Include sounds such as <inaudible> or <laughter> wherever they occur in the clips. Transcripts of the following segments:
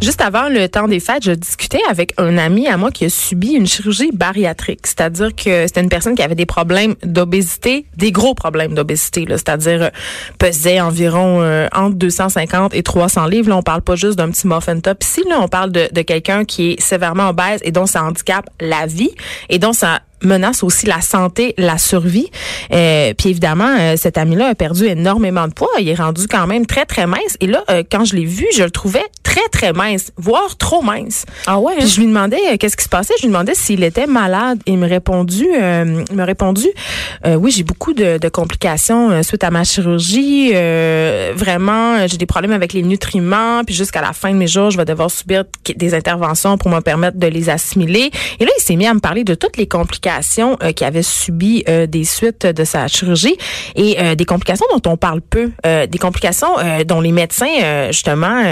Juste avant le temps des fêtes, je discutais avec un ami à moi qui a subi une chirurgie bariatrique, c'est-à-dire que c'était une personne qui avait des problèmes d'obésité, des gros problèmes d'obésité, c'est-à-dire euh, pesait environ euh, entre 250 et 300 livres. Là, on parle pas juste d'un petit muffin top. Ici, là, on parle de, quelqu'un qui est sévèrement obèse et dont ça handicape la vie et dont ça menace aussi la santé, la survie. Euh, puis évidemment, euh, cet ami-là a perdu énormément de poids. Il est rendu quand même très, très mince. Et là, euh, quand je l'ai vu, je le trouvais très, très mince, voire trop mince. Ah ouais? Puis hein? je lui demandais euh, qu'est-ce qui se passait? Je lui demandais s'il était malade. Il me répondu, euh, il m'a répondu, euh, oui, j'ai beaucoup de, de complications suite à ma chirurgie. Euh, vraiment, j'ai des problèmes avec les nutriments. Puis jusqu'à la fin de mes jours, je vais devoir subir des interventions pour me permettre de les assimiler. Et là, il s'est mis à me parler de toutes les complications euh, qu'il avait subies euh, des suites de sa chirurgie et euh, des complications dont on parle peu, des complications dont les médecins justement,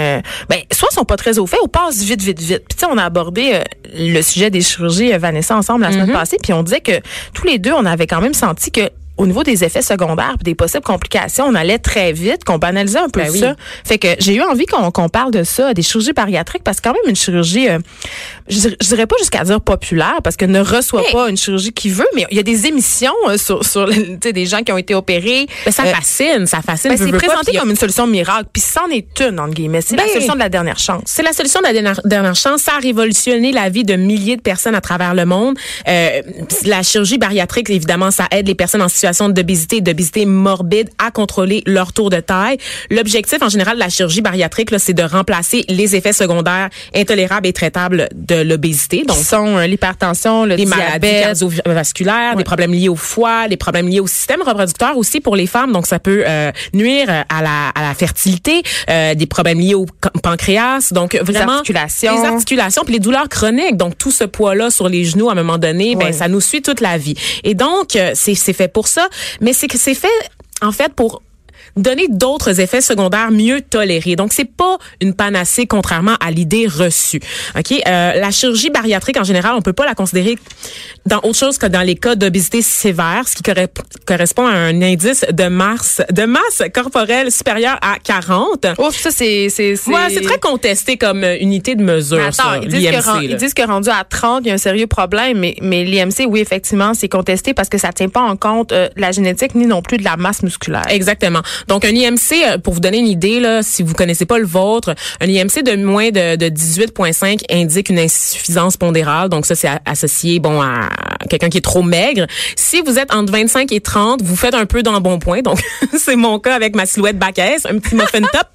ben soit sont pas très au fait ou passent vite, vite, vite. Puis tu sais, on a abordé le sujet des chirurgies Vanessa ensemble la semaine passée, puis on disait que tous les deux, on avait quand même senti que au niveau des effets secondaires des possibles complications, on allait très vite, qu'on banalisait un peu Ben oui. ça. Fait que j'ai eu envie qu'on qu'on parle de ça, des chirurgies bariatriques, parce que quand même une chirurgie, euh, je, dirais- je dirais pas jusqu'à dire populaire, parce que ne reçoit pas une chirurgie qui veut, mais il y a des émissions euh, sur, sur des gens qui ont été opérés. Ben, ça Euh, fascine, ça fascine. ben, c'est pas, présenté a- comme une solution miracle, puis c'en est une, entre guillemets. C'est la Ben, solution de la dernière chance. C'est la solution de la dernière, dernière chance. Ça a révolutionné la vie de milliers de personnes à travers le monde. Euh, la chirurgie bariatrique, évidemment, ça aide les personnes en situation d'obésité et d'obésité morbide à contrôler leur tour de taille. L'objectif, en général, de la chirurgie bariatrique, c'est de remplacer les effets secondaires intolérables et traitables de l'obésité. Donc, sont euh, l'hypertension, le des maladies diabète. cardiovasculaires, Ouais. des problèmes liés au foie, des problèmes liés au système reproducteur aussi pour les femmes. Donc, ça peut euh, nuire euh, à la, à la fertilité, euh, des problèmes liés au pancréas. Donc, vraiment... articulations. Les articulations, puis les douleurs chroniques. Donc, tout ce poids-là sur les genoux, à un moment donné, Ouais. ben, ça nous suit toute la vie. Et donc, euh, c'est fait pour ça. Mais c'est que c'est fait, en fait, pour donner d'autres effets secondaires mieux tolérés. Donc c'est pas une panacée contrairement à l'idée reçue. OK, euh, la chirurgie bariatrique en général, on peut pas la considérer dans autre chose que dans les cas d'obésité sévère, ce qui corre- correspond à un indice de masse de masse corporelle supérieure à 40. Ouf, ça, c'est. C'est Ouais, c'est très contesté comme euh, unité de mesure Mais ça, Attends, ils disent, que, ils disent que rendu à 30, il y a un sérieux problème, mais, mais l'IMC, oui, effectivement, c'est contesté parce que ça tient pas en compte euh, de la génétique ni non plus de la masse musculaire. Exactement. Donc un IMC, euh, pour vous donner une idée, là, si vous connaissez pas le vôtre, un IMC de moins de, de 18,5 indique une insuffisance pondérale. Donc ça, c'est associé bon à quelqu'un qui est trop maigre. Si vous êtes entre 25 et 30, vous faites un peu dans le bon point. Donc <laughs> c'est mon cas avec ma silhouette back S, un petit muffin top.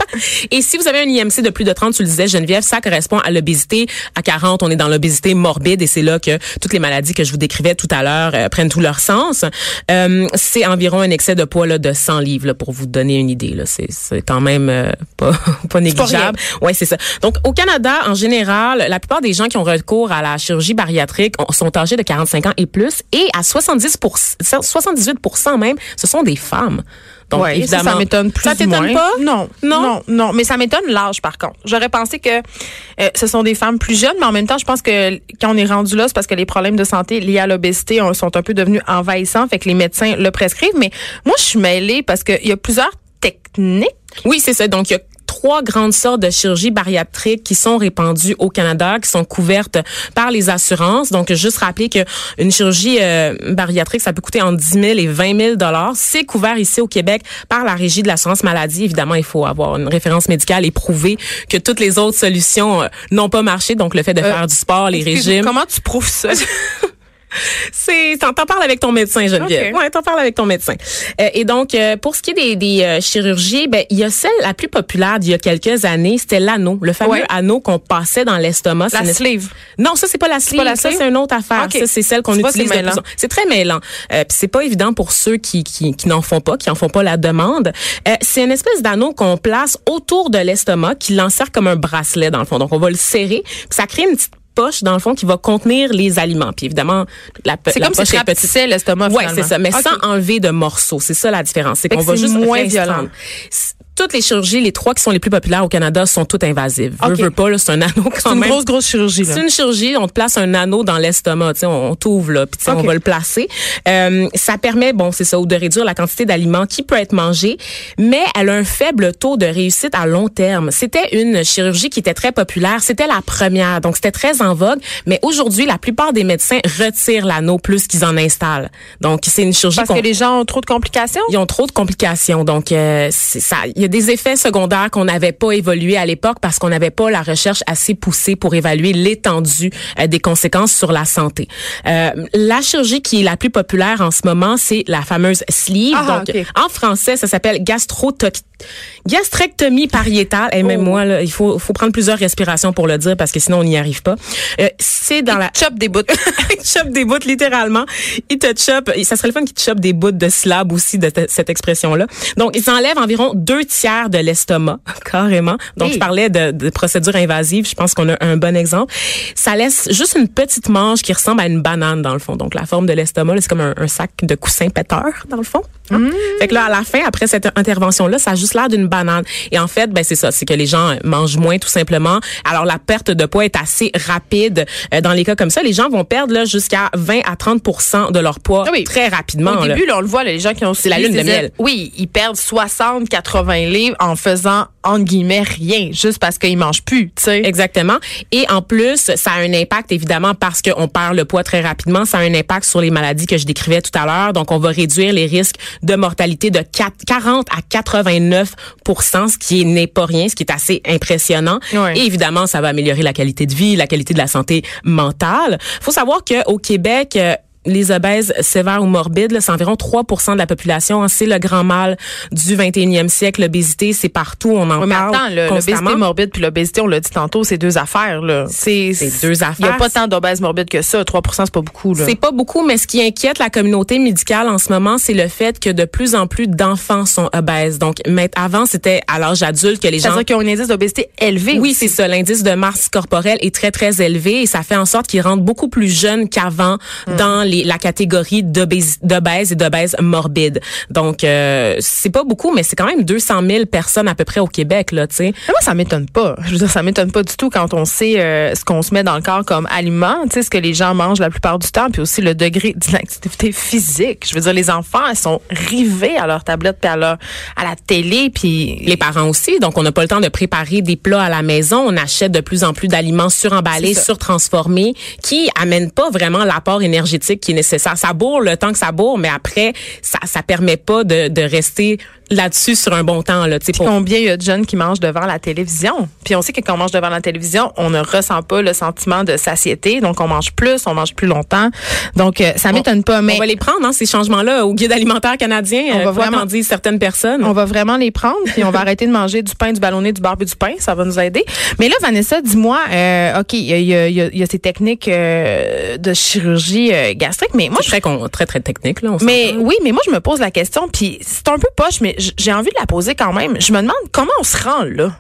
Et si vous avez un IMC de plus de 30, tu le disais, Geneviève, ça correspond à l'obésité. À 40, on est dans l'obésité morbide et c'est là que toutes les maladies que je vous décrivais tout à l'heure euh, prennent tout leur sens. Euh, c'est environ un excès de poids là, de 100 livres là, pour vous donner une idée. Là. C'est, c'est quand même euh, pas, <laughs> pas négligeable. Ouais, c'est ça. Donc, au Canada, en général, la plupart des gens qui ont recours à la chirurgie bariatrique ont- sont âgés de 45 ans et plus et à 70 78% même, ce sont des femmes. Donc, Ouais, évidemment, ça m'étonne plus Ça t'étonne pas? Non, Non? non, non, mais ça m'étonne l'âge par contre. J'aurais pensé que euh, ce sont des femmes plus jeunes, mais en même temps, je pense que quand on est rendu là, c'est parce que les problèmes de santé liés à l'obésité ont- sont un peu devenus envahissants, fait que les médecins le prescrivent. Mais moi, je suis mêlée parce qu'il y a plusieurs techniques. Oui, c'est ça. Donc, il y a trois grandes sortes de chirurgie bariatrique qui sont répandues au Canada, qui sont couvertes par les assurances. Donc, juste rappeler que une chirurgie euh, bariatrique, ça peut coûter entre 10 000 et 20 000 dollars. C'est couvert ici au Québec par la Régie de l'assurance maladie. Évidemment, il faut avoir une référence médicale et prouver que toutes les autres solutions euh, n'ont pas marché. Donc, le fait de Euh, faire du sport, les régimes. Comment tu prouves ça? <laughs> C'est, t'en parles avec ton médecin, Geneviève. Ok. Ouais, t'en parles avec ton médecin. Euh, et donc, euh, pour ce qui est des, des euh, chirurgies, ben il y a celle la plus populaire d'il y a quelques années, c'était l'anneau, le fameux Ouais. anneau qu'on passait dans l'estomac. La une- sleeve. Non, ça c'est pas la sleeve. pas la ça c'est une autre affaire. Ça c'est celle qu'on utilise c'est très mêlant. Euh, puis c'est pas évident pour ceux qui qui, qui n'en font pas, qui en font pas la demande. Euh, c'est une espèce d'anneau qu'on place autour de l'estomac, qui l'enserre comme un bracelet dans le fond. Donc on va le serrer, puis ça crée une petite poche dans le fond qui va contenir les aliments. Puis évidemment, la, C'est la comme poche si est petite. rapetissais l'estomac, Ouais, c'est ça, mais Ok. sans enlever de morceaux. C'est ça la différence. C'est Fait qu'on va c'est juste moins violent. Toutes les chirurgies, les trois qui sont les plus populaires au Canada, sont toutes invasives. Ok. Veux, veux pas, c'est un anneau quand C'est une même. grosse, grosse chirurgie. C'est une chirurgie, on te place un anneau dans l'estomac, tu sais, on, on t'ouvre là, puis tu sais, Ok. on va le placer. Euh, ça permet, bon, c'est ça, de réduire la quantité d'aliments qui peut être mangé, mais elle a un faible taux de réussite à long terme. C'était une chirurgie qui était très populaire, c'était la première, donc c'était très en vogue, mais aujourd'hui, la plupart des médecins retirent l'anneau plus qu'ils en installent. Donc c'est une chirurgie Parce que les gens ont trop de complications? ils ont trop de complications. Donc, euh, ça. Y a des effets secondaires qu'on n'avait pas évolué à l'époque parce qu'on n'avait pas la recherche assez poussée pour évaluer l'étendue euh, des conséquences sur la santé. Euh, la chirurgie qui est la plus populaire en ce moment, c'est la fameuse sleeve. Ah, Donc, en français, ça s'appelle gastrotoc gastrectomie pariétale. Et même Oh. moi, là, il faut, faut prendre plusieurs respirations pour le dire parce que sinon on n'y arrive pas. Euh, c'est dans la Chop des bouts. <laughs> il chope des bouts littéralement. Il te chope, ça serait le fun qu'il te chope des bouts de syllabes aussi de te- cette expression-là. Donc, il s'enlève environ deux tiers de l'estomac, <laughs> carrément. Donc, Hey. je parlais de, de procédure invasive. Je pense qu'on a un bon exemple. Ça laisse juste une petite manche qui ressemble à une banane dans le fond. Donc, la forme de l'estomac, c'est comme un, un sac de coussins péteurs dans le fond. Hein? Fait que là, à la fin, après cette intervention-là, ça a juste l'air d'une banane. Et en fait, ben c'est ça, c'est que les gens mangent moins tout simplement. Alors la perte de poids est assez rapide euh, dans les cas comme ça. Les gens vont perdre là jusqu'à 20 à 30 de leur poids Ah oui. très rapidement. Au début, là, on le voit, là, les gens qui ont C'est la lune de miel. Oui, ils perdent 60, 80 livres en faisant, entre guillemets, rien, juste parce qu'ils mangent plus, tu sais. Exactement. Et en plus, ça a un impact évidemment parce qu'on perd le poids très rapidement. Ça a un impact sur les maladies que je décrivais tout à l'heure. Donc, on va réduire les risques de mortalité de 4 40 à 89 ce qui n'est pas rien, ce qui est assez impressionnant. Ouais. Et évidemment, ça va améliorer la qualité de vie, la qualité de la santé mentale. faut savoir qu'au Québec, euh, les obèses sévères ou morbides, c'est environ 3% de la population. hein. C'est le grand mal du 21e siècle. L'obésité, c'est partout. On en Oui, mais parle constamment. l'obésité morbide puis l'obésité, on l'a dit tantôt, c'est deux affaires, là. C'est deux Il n'y a affaires. pas tant d'obèses morbides que ça. 3 c'est pas beaucoup. C'est pas beaucoup, mais ce qui inquiète la communauté médicale en ce moment, c'est le fait que de plus en plus d'enfants sont obèses. Donc, mais avant, c'était à l'âge adulte que les gens... C'est-à-dire qu'ils ont un indice d'obésité élevé. Oui, c'est ça. L'indice de masse corporelle est très, très élevé et ça fait en sorte qu'ils rentrent beaucoup plus jeunes qu'avant Hmm. dans les, la catégorie d'obèse d'obèse et d'obèse morbide. Donc, euh, c'est pas beaucoup, mais c'est quand même 200 000 personnes à peu près au Québec, là, tu sais. Moi, ça m'étonne pas. Je veux dire, ça m'étonne pas du tout quand on sait euh, ce qu'on se met dans le corps comme aliment, tu sais, ce que les gens mangent la plupart du temps, puis aussi le degré d'inactivité physique. Je veux dire, les enfants, ils sont rivés à leur tablette puis à leur à la télé, puis Les parents aussi, donc on n'a pas le temps de préparer des plats à la maison. On achète de plus en plus d'aliments suremballés, surtransformés, qui amènent pas vraiment l'apport énergétique qui est nécessaire. Ça bourre le temps que ça bourre, mais après, ça ça permet pas de, de rester là-dessus sur un bon temps. Là, tu sais, pour- combien il y a de jeunes qui mangent devant la télévision? Puis on sait que quand on mange devant la télévision, on ne ressent pas le sentiment de satiété, donc on mange plus, on mange plus longtemps. Donc euh, ça m'étonne pas, mais On va les prendre, hein, ces changements-là, au guide alimentaire canadien, On euh, va quoi vraiment- disent certaines personnes. On va vraiment les prendre, puis on va <laughs> arrêter de manger du pain, du ballonné, du barbe et du pain. Ça va nous aider. Mais là, Vanessa, dis-moi, euh, OK, il y y a- il y y a ces techniques euh, de chirurgie euh, gastrique, mais moi, C'est très, très, très technique, là. on mais oui, mais moi, je me pose la question, puis c'est un peu poche, mais j'ai envie de la poser quand même. Je me demande comment on se rend là.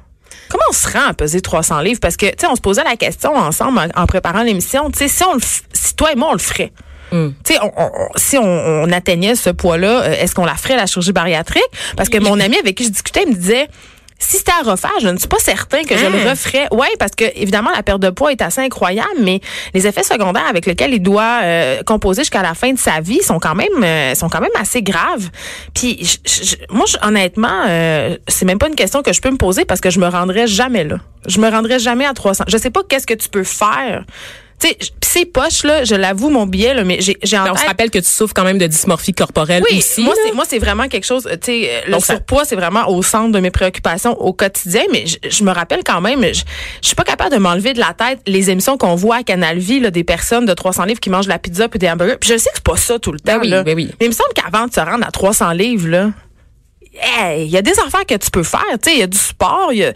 Comment on se rend à peser 300 livres? Parce que, tu sais, on se posait la question ensemble en, en préparant l'émission. Tu sais, si, on si toi et moi, on le ferait. Mm. Tu sais, on- si on, on atteignait ce poids-là, euh, est-ce qu'on la ferait, la chirurgie bariatrique? Parce que mon ami avec qui je discutais, il me disait, si c'était à refaire, je ne suis pas certain que je Hein? le referais. Oui, parce que évidemment, la perte de poids est assez incroyable, mais les effets secondaires avec lesquels il doit euh, composer jusqu'à la fin de sa vie sont quand même euh, sont quand même assez graves. Puis je- je- moi, je- honnêtement, euh, c'est même pas une question que je peux me poser parce que je me rendrai jamais là. Je me rendrai jamais à 300. Je sais pas qu'est-ce que tu peux faire. Tu sais, j- pis c'est poche là, je l'avoue mon billet là, mais j'ai j'ai en on se rappelle que tu souffres quand même de dysmorphie corporelle oui, aussi. moi c'est moi c'est vraiment quelque chose. Tu sais, euh, le Donc, ça- surpoids c'est vraiment au centre de mes préoccupations au quotidien. Mais je, je me rappelle quand même, je, je suis pas capable de m'enlever de la tête les émissions qu'on voit à Canal Vie là, des personnes de 300 livres qui mangent de la pizza puis des hamburgers. Puis je sais que c'est pas ça tout le temps. Ben oui, là. ben oui. Mais il me semble qu'avant de se rendre à 300 livres là, hey, il y a des affaires que tu peux faire. Tu sais, il y a du sport. il y a-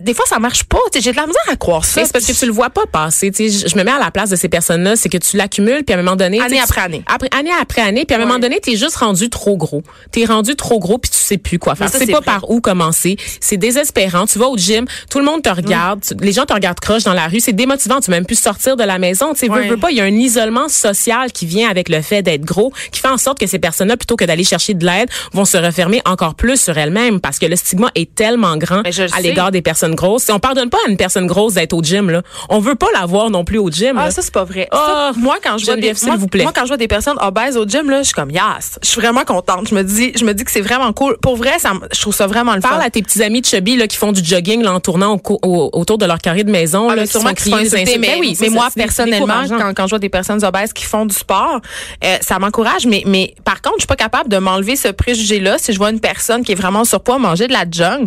des fois, ça marche pas. Tu J'ai de la misère à croire ça. C'est parce que tu le vois pas passer. Tu je, je me mets à la place de ces personnes-là, c'est que tu l'accumules, puis à un moment donné, Année tu après tu- année. après année après année, puis à un moment donné, t'es juste rendu trop gros. T'es rendu trop gros, puis tu sais plus quoi faire. Tu c'est pas vrai. par où commencer. C'est désespérant. Tu vas au gym, tout le monde te regarde, tu- les gens te regardent croche dans la rue. C'est démotivant. Tu peux même plus sortir de la maison. Tu sais, veux, Ouais. veux pas. Il y a un isolement social qui vient avec le fait d'être gros, qui fait en sorte que ces personnes-là, plutôt que d'aller chercher de l'aide, vont se refermer encore plus sur elles-mêmes parce que le stigma est tellement grand à l'égard des personnes grosses. On pardonne pas à une personne grosse d'être au gym là. On veut pas la voir non plus au gym. Ah, là. ça, c'est pas vrai. Ah, Ça, moi, quand je vois des, moi, vous plaît. moi, quand je vois des personnes obèses au gym, là, je suis comme, yes. Je suis vraiment contente. Je me dis, je me dis que c'est vraiment cool. Pour vrai, ça, je trouve ça vraiment le Parle fun. à tes petits amis de chubby là, qui font du jogging là, en tournant au co- au- autour de leur carré de maison. Ah, là, mais qui sûrement sont mais, Ben oui, mais moi, personnellement, quand, quand je vois des personnes obèses qui font du sport, euh, ça m'encourage. Mais, mais par contre, je suis pas capable de m'enlever ce préjugé-là. Si je vois une personne qui est vraiment en surpoids manger de la junk,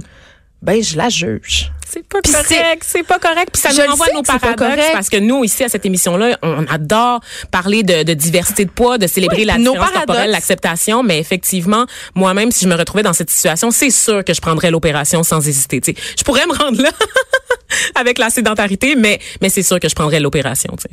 ben, je la juge. C'est pas correct, c'est pas correct. Puis ça nous renvoie à nos que c'est pas paradoxes correct. parce que nous ici à cette émission-là, on adore parler de, de diversité de poids, de célébrer Oui, la différence corporelle, l'acceptation. Mais effectivement, moi-même, si je me retrouvais dans cette situation, c'est sûr que je prendrais l'opération sans hésiter. tu sais. Je pourrais me rendre là <laughs> avec la sédentarité, mais mais c'est sûr que je prendrais l'opération. sais.